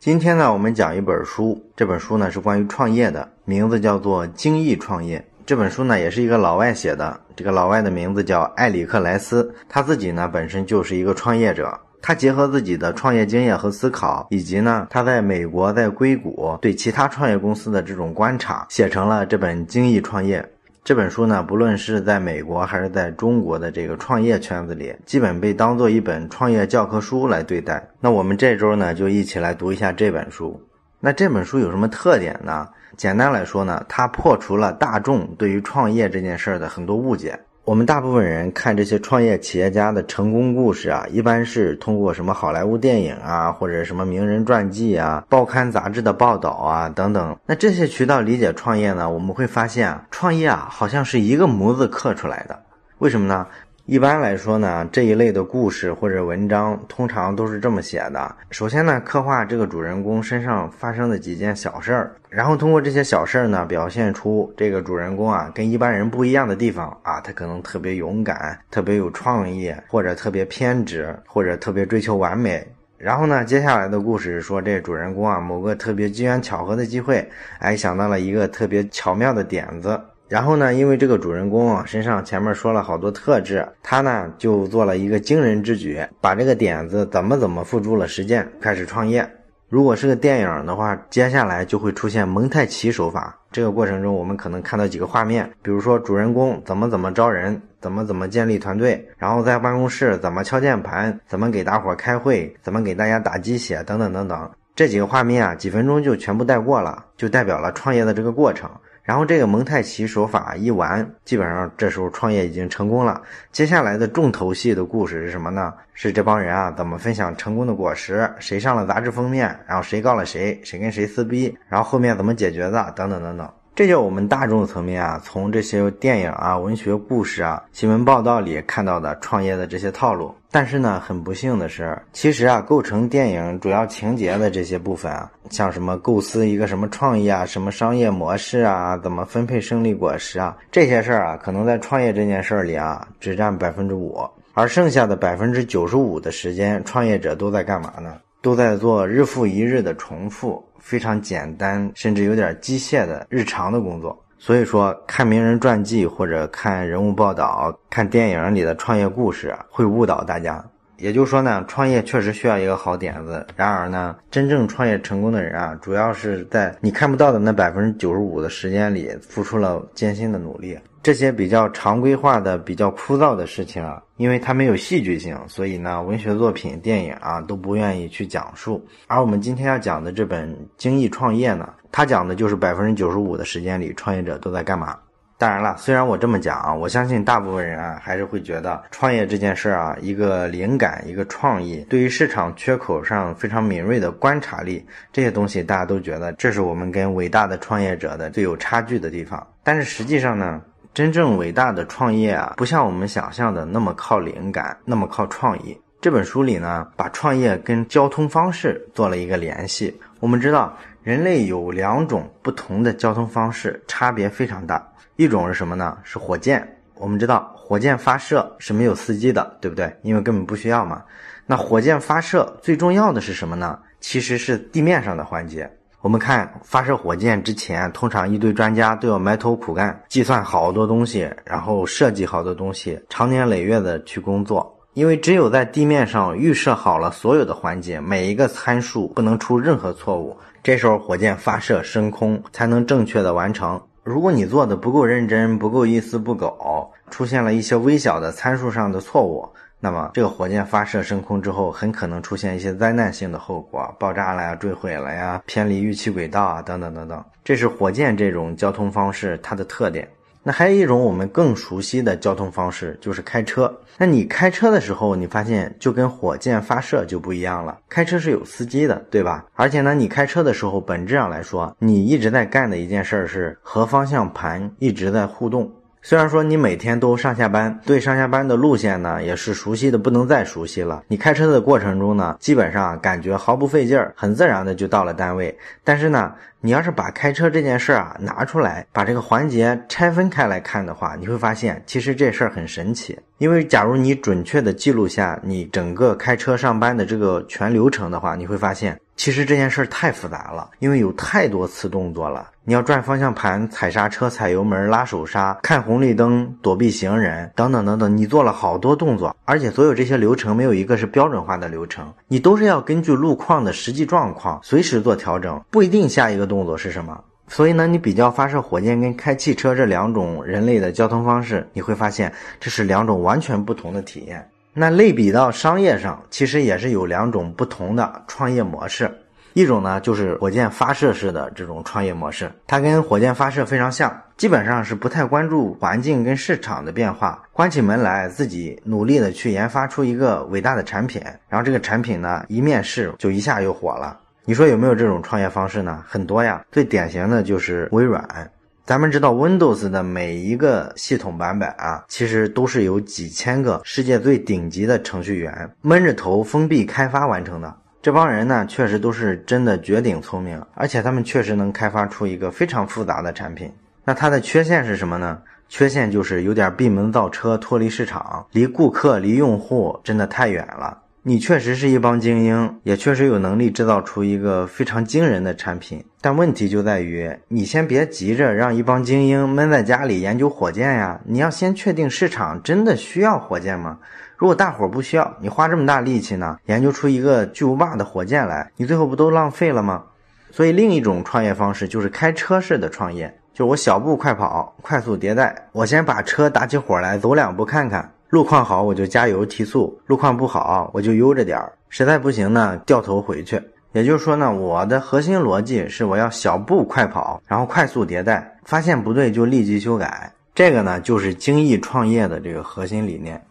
今天呢，我们讲一本书，这本书呢是关于创业的，名字叫做《精益创业》。这本书呢也是一个老外写的，这个老外的名字叫埃里克莱斯，他自己呢本身就是一个创业者，他结合自己的创业经验和思考，以及呢他在美国在硅谷对其他创业公司的这种观察，写成了这本《精益创业》。这本书呢，不论是在美国还是在中国的这个创业圈子里，基本被当做一本创业教科书来对待。那我们这周呢，就一起来读一下这本书。那这本书有什么特点呢？简单来说呢，它破除了大众对于创业这件事儿的很多误解。我们大部分人看这些创业企业家的成功故事啊，一般是通过什么好莱坞电影啊，或者什么名人传记啊、报刊杂志的报道啊等等。那这些渠道理解创业呢，我们会发现啊，创业啊好像是一个模子刻出来的。为什么呢？一般来说呢，这一类的故事或者文章通常都是这么写的。首先呢，刻画这个主人公身上发生的几件小事儿，然后通过这些小事儿呢，表现出这个主人公啊跟一般人不一样的地方啊，他可能特别勇敢，特别有创意，或者特别偏执，或者特别追求完美。然后呢，接下来的故事说这主人公啊，某个特别机缘巧合的机会，哎，想到了一个特别巧妙的点子。然后呢，因为这个主人公啊身上前面说了好多特质，他呢就做了一个惊人之举，把这个点子怎么怎么付诸了实践，开始创业。如果是个电影的话，接下来就会出现蒙太奇手法。这个过程中，我们可能看到几个画面，比如说主人公怎么怎么招人，怎么怎么建立团队，然后在办公室怎么敲键盘，怎么给大伙开会，怎么给大家打鸡血，等等等等。这几个画面啊，几分钟就全部带过了，就代表了创业的这个过程。然后这个蒙太奇手法一完，基本上这时候创业已经成功了。接下来的重头戏的故事是什么呢？是这帮人啊怎么分享成功的果实？谁上了杂志封面？然后谁告了谁？谁跟谁撕逼？然后后面怎么解决的？等等等等。这就我们大众层面啊，从这些电影啊、文学故事啊、新闻报道里看到的创业的这些套路。但是呢，很不幸的是，其实啊，构成电影主要情节的这些部分啊，像什么构思一个什么创意啊、什么商业模式啊、怎么分配胜利果实啊，这些事儿啊，可能在创业这件事儿里啊，只占百分之五，而剩下的百分之九十五的时间，创业者都在干嘛呢？都在做日复一日的重复。非常简单，甚至有点机械的日常的工作。所以说，看名人传记或者看人物报道、看电影里的创业故事，会误导大家。也就是说呢，创业确实需要一个好点子。然而呢，真正创业成功的人啊，主要是在你看不到的那百分之九十五的时间里，付出了艰辛的努力。这些比较常规化的、比较枯燥的事情啊，因为它没有戏剧性，所以呢，文学作品、电影啊都不愿意去讲述。而我们今天要讲的这本《精益创业》呢，它讲的就是百分之九十五的时间里，创业者都在干嘛。当然了，虽然我这么讲啊，我相信大部分人啊还是会觉得创业这件事儿啊，一个灵感、一个创意，对于市场缺口上非常敏锐的观察力，这些东西大家都觉得这是我们跟伟大的创业者的最有差距的地方。但是实际上呢？真正伟大的创业啊，不像我们想象的那么靠灵感，那么靠创意。这本书里呢，把创业跟交通方式做了一个联系。我们知道，人类有两种不同的交通方式，差别非常大。一种是什么呢？是火箭。我们知道，火箭发射是没有司机的，对不对？因为根本不需要嘛。那火箭发射最重要的是什么呢？其实是地面上的环节。我们看发射火箭之前，通常一堆专家都要埋头苦干，计算好多东西，然后设计好多东西，长年累月的去工作。因为只有在地面上预设好了所有的环节，每一个参数不能出任何错误，这时候火箭发射升空才能正确的完成。如果你做的不够认真，不够一丝不苟，出现了一些微小的参数上的错误。那么，这个火箭发射升空之后，很可能出现一些灾难性的后果，爆炸了呀，坠毁了呀，偏离预期轨道啊，等等等等。这是火箭这种交通方式它的特点。那还有一种我们更熟悉的交通方式，就是开车。那你开车的时候，你发现就跟火箭发射就不一样了。开车是有司机的，对吧？而且呢，你开车的时候，本质上来说，你一直在干的一件事儿是和方向盘一直在互动。虽然说你每天都上下班，对上下班的路线呢也是熟悉的不能再熟悉了。你开车的过程中呢，基本上感觉毫不费劲儿，很自然的就到了单位。但是呢，你要是把开车这件事儿啊拿出来，把这个环节拆分开来看的话，你会发现其实这事儿很神奇。因为假如你准确的记录下你整个开车上班的这个全流程的话，你会发现其实这件事儿太复杂了，因为有太多次动作了。你要转方向盘、踩刹车、踩油门、拉手刹、看红绿灯、躲避行人等等等等，你做了好多动作，而且所有这些流程没有一个是标准化的流程，你都是要根据路况的实际状况随时做调整，不一定下一个动作是什么。所以呢，你比较发射火箭跟开汽车这两种人类的交通方式，你会发现这是两种完全不同的体验。那类比到商业上，其实也是有两种不同的创业模式。一种呢，就是火箭发射式的这种创业模式，它跟火箭发射非常像，基本上是不太关注环境跟市场的变化，关起门来自己努力的去研发出一个伟大的产品，然后这个产品呢一面世就一下又火了。你说有没有这种创业方式呢？很多呀，最典型的就是微软。咱们知道 Windows 的每一个系统版本啊，其实都是由几千个世界最顶级的程序员闷着头封闭开发完成的。这帮人呢，确实都是真的绝顶聪明，而且他们确实能开发出一个非常复杂的产品。那它的缺陷是什么呢？缺陷就是有点闭门造车，脱离市场，离顾客、离用户真的太远了。你确实是一帮精英，也确实有能力制造出一个非常惊人的产品，但问题就在于，你先别急着让一帮精英闷在家里研究火箭呀，你要先确定市场真的需要火箭吗？如果大伙不需要，你花这么大力气呢，研究出一个巨无霸的火箭来，你最后不都浪费了吗？所以另一种创业方式就是开车式的创业，就是我小步快跑，快速迭代，我先把车打起火来，走两步看看。路况好我就加油提速，路况不好我就悠着点儿，实在不行呢掉头回去。也就是说呢，我的核心逻辑是我要小步快跑，然后快速迭代，发现不对就立即修改。这个呢就是精益创业的这个核心理念。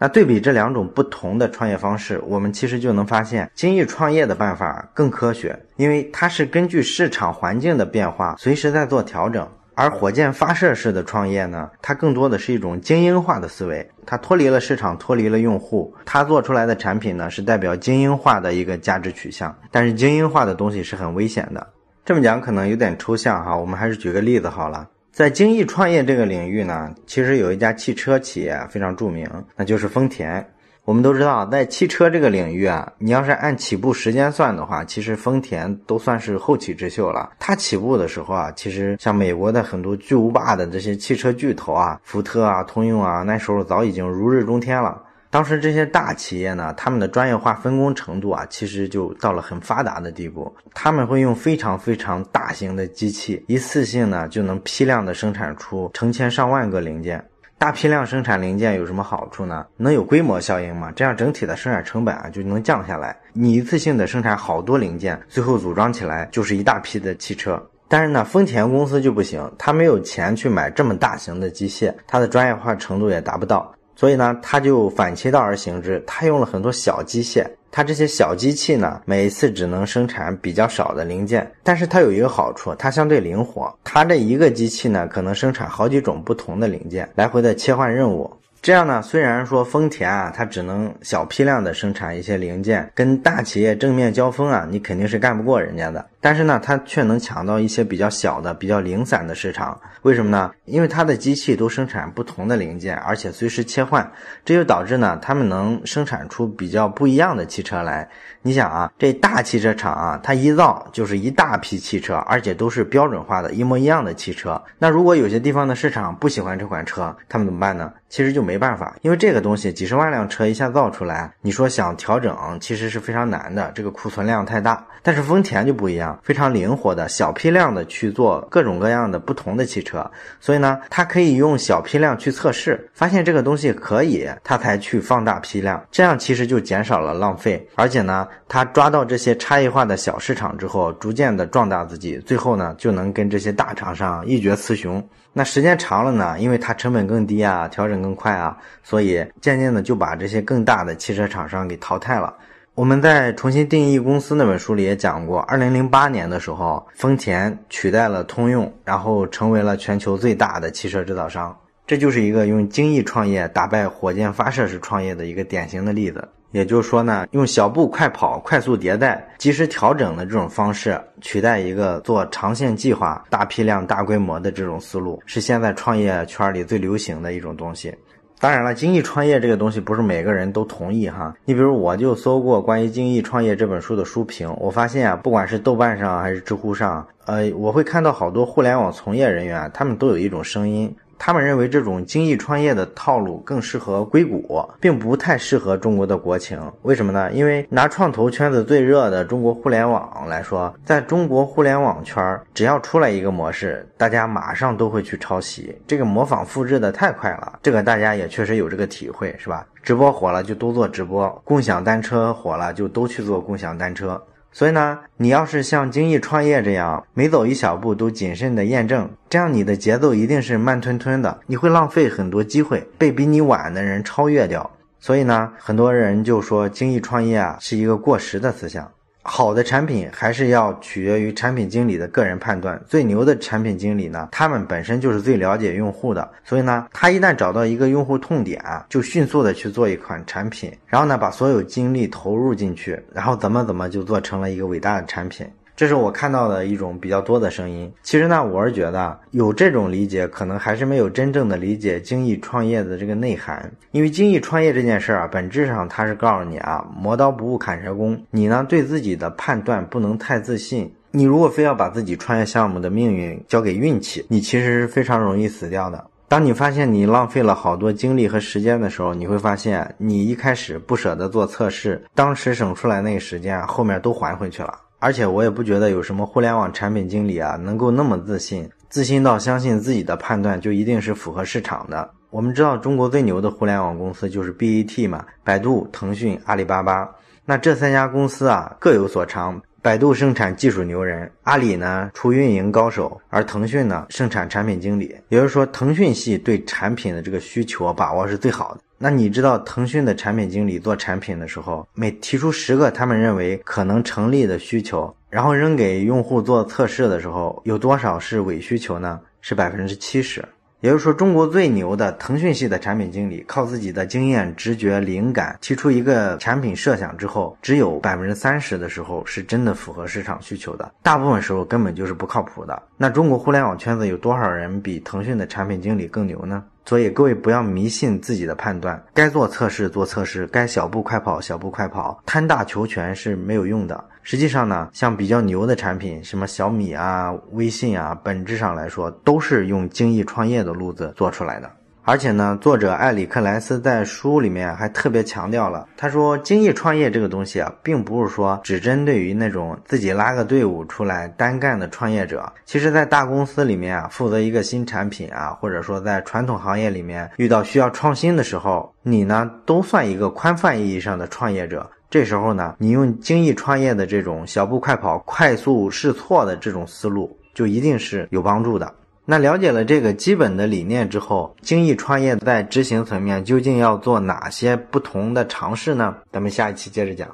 那对比这两种不同的创业方式，我们其实就能发现，精益创业的办法更科学，因为它是根据市场环境的变化随时在做调整。而火箭发射式的创业呢，它更多的是一种精英化的思维，它脱离了市场，脱离了用户，它做出来的产品呢是代表精英化的一个价值取向。但是精英化的东西是很危险的，这么讲可能有点抽象哈，我们还是举个例子好了。在精益创业这个领域呢，其实有一家汽车企业非常著名，那就是丰田。我们都知道，在汽车这个领域啊，你要是按起步时间算的话，其实丰田都算是后起之秀了。它起步的时候啊，其实像美国的很多巨无霸的这些汽车巨头啊，福特啊、通用啊，那时候早已经如日中天了。当时这些大企业呢，他们的专业化分工程度啊，其实就到了很发达的地步。他们会用非常非常大型的机器，一次性呢就能批量的生产出成千上万个零件。大批量生产零件有什么好处呢？能有规模效应吗？这样整体的生产成本啊就能降下来。你一次性的生产好多零件，最后组装起来就是一大批的汽车。但是呢，丰田公司就不行，他没有钱去买这么大型的机械，它的专业化程度也达不到。所以呢，他就反其道而行之，他用了很多小机械。它这些小机器呢，每次只能生产比较少的零件，但是它有一个好处，它相对灵活。它这一个机器呢，可能生产好几种不同的零件，来回的切换任务。这样呢，虽然说丰田啊，它只能小批量的生产一些零件，跟大企业正面交锋啊，你肯定是干不过人家的。但是呢，它却能抢到一些比较小的、比较零散的市场。为什么呢？因为它的机器都生产不同的零件，而且随时切换，这就导致呢，他们能生产出比较不一样的汽车来。你想啊，这大汽车厂啊，它一造就是一大批汽车，而且都是标准化的一模一样的汽车。那如果有些地方的市场不喜欢这款车，他们怎么办呢？其实就没办法，因为这个东西几十万辆车一下造出来，你说想调整，其实是非常难的，这个库存量太大。但是丰田就不一样。非常灵活的小批量的去做各种各样的不同的汽车，所以呢，它可以用小批量去测试，发现这个东西可以，它才去放大批量，这样其实就减少了浪费，而且呢，它抓到这些差异化的小市场之后，逐渐的壮大自己，最后呢，就能跟这些大厂商一决雌雄。那时间长了呢，因为它成本更低啊，调整更快啊，所以渐渐的就把这些更大的汽车厂商给淘汰了。我们在重新定义公司那本书里也讲过，二零零八年的时候，丰田取代了通用，然后成为了全球最大的汽车制造商。这就是一个用精益创业打败火箭发射式创业的一个典型的例子。也就是说呢，用小步快跑、快速迭代、及时调整的这种方式，取代一个做长线计划、大批量、大规模的这种思路，是现在创业圈里最流行的一种东西。当然了，精益创业这个东西不是每个人都同意哈。你比如，我就搜过关于《精益创业》这本书的书评，我发现啊，不管是豆瓣上还是知乎上，呃，我会看到好多互联网从业人员，他们都有一种声音。他们认为这种精益创业的套路更适合硅谷，并不太适合中国的国情。为什么呢？因为拿创投圈子最热的中国互联网来说，在中国互联网圈，只要出来一个模式，大家马上都会去抄袭，这个模仿复制的太快了。这个大家也确实有这个体会，是吧？直播火了就都做直播，共享单车火了就都去做共享单车。所以呢，你要是像精益创业这样，每走一小步都谨慎的验证，这样你的节奏一定是慢吞吞的，你会浪费很多机会，被比你晚的人超越掉。所以呢，很多人就说精益创业啊是一个过时的思想。好的产品还是要取决于产品经理的个人判断。最牛的产品经理呢，他们本身就是最了解用户的，所以呢，他一旦找到一个用户痛点，就迅速的去做一款产品，然后呢，把所有精力投入进去，然后怎么怎么就做成了一个伟大的产品。这是我看到的一种比较多的声音。其实呢，我是觉得有这种理解，可能还是没有真正的理解精益创业的这个内涵。因为精益创业这件事儿啊，本质上它是告诉你啊，磨刀不误砍柴工。你呢，对自己的判断不能太自信。你如果非要把自己创业项目的命运交给运气，你其实是非常容易死掉的。当你发现你浪费了好多精力和时间的时候，你会发现你一开始不舍得做测试，当时省出来那个时间，后面都还回去了。而且我也不觉得有什么互联网产品经理啊能够那么自信，自信到相信自己的判断就一定是符合市场的。我们知道中国最牛的互联网公司就是 BAT 嘛，百度、腾讯、阿里巴巴。那这三家公司啊各有所长，百度生产技术牛人，阿里呢出运营高手，而腾讯呢生产产品经理。也就是说，腾讯系对产品的这个需求把握是最好的。那你知道腾讯的产品经理做产品的时候，每提出十个他们认为可能成立的需求，然后扔给用户做测试的时候，有多少是伪需求呢？是百分之七十。也就是说，中国最牛的腾讯系的产品经理，靠自己的经验、直觉、灵感提出一个产品设想之后，只有百分之三十的时候是真的符合市场需求的，大部分时候根本就是不靠谱的。那中国互联网圈子有多少人比腾讯的产品经理更牛呢？所以各位不要迷信自己的判断，该做测试做测试，该小步快跑小步快跑，贪大求全是没有用的。实际上呢，像比较牛的产品，什么小米啊、微信啊，本质上来说都是用精益创业的路子做出来的。而且呢，作者艾里克莱斯在书里面还特别强调了，他说精益创业这个东西啊，并不是说只针对于那种自己拉个队伍出来单干的创业者。其实，在大公司里面啊，负责一个新产品啊，或者说在传统行业里面遇到需要创新的时候，你呢都算一个宽泛意义上的创业者。这时候呢，你用精益创业的这种小步快跑、快速试错的这种思路，就一定是有帮助的。那了解了这个基本的理念之后，精益创业在执行层面究竟要做哪些不同的尝试呢？咱们下一期接着讲。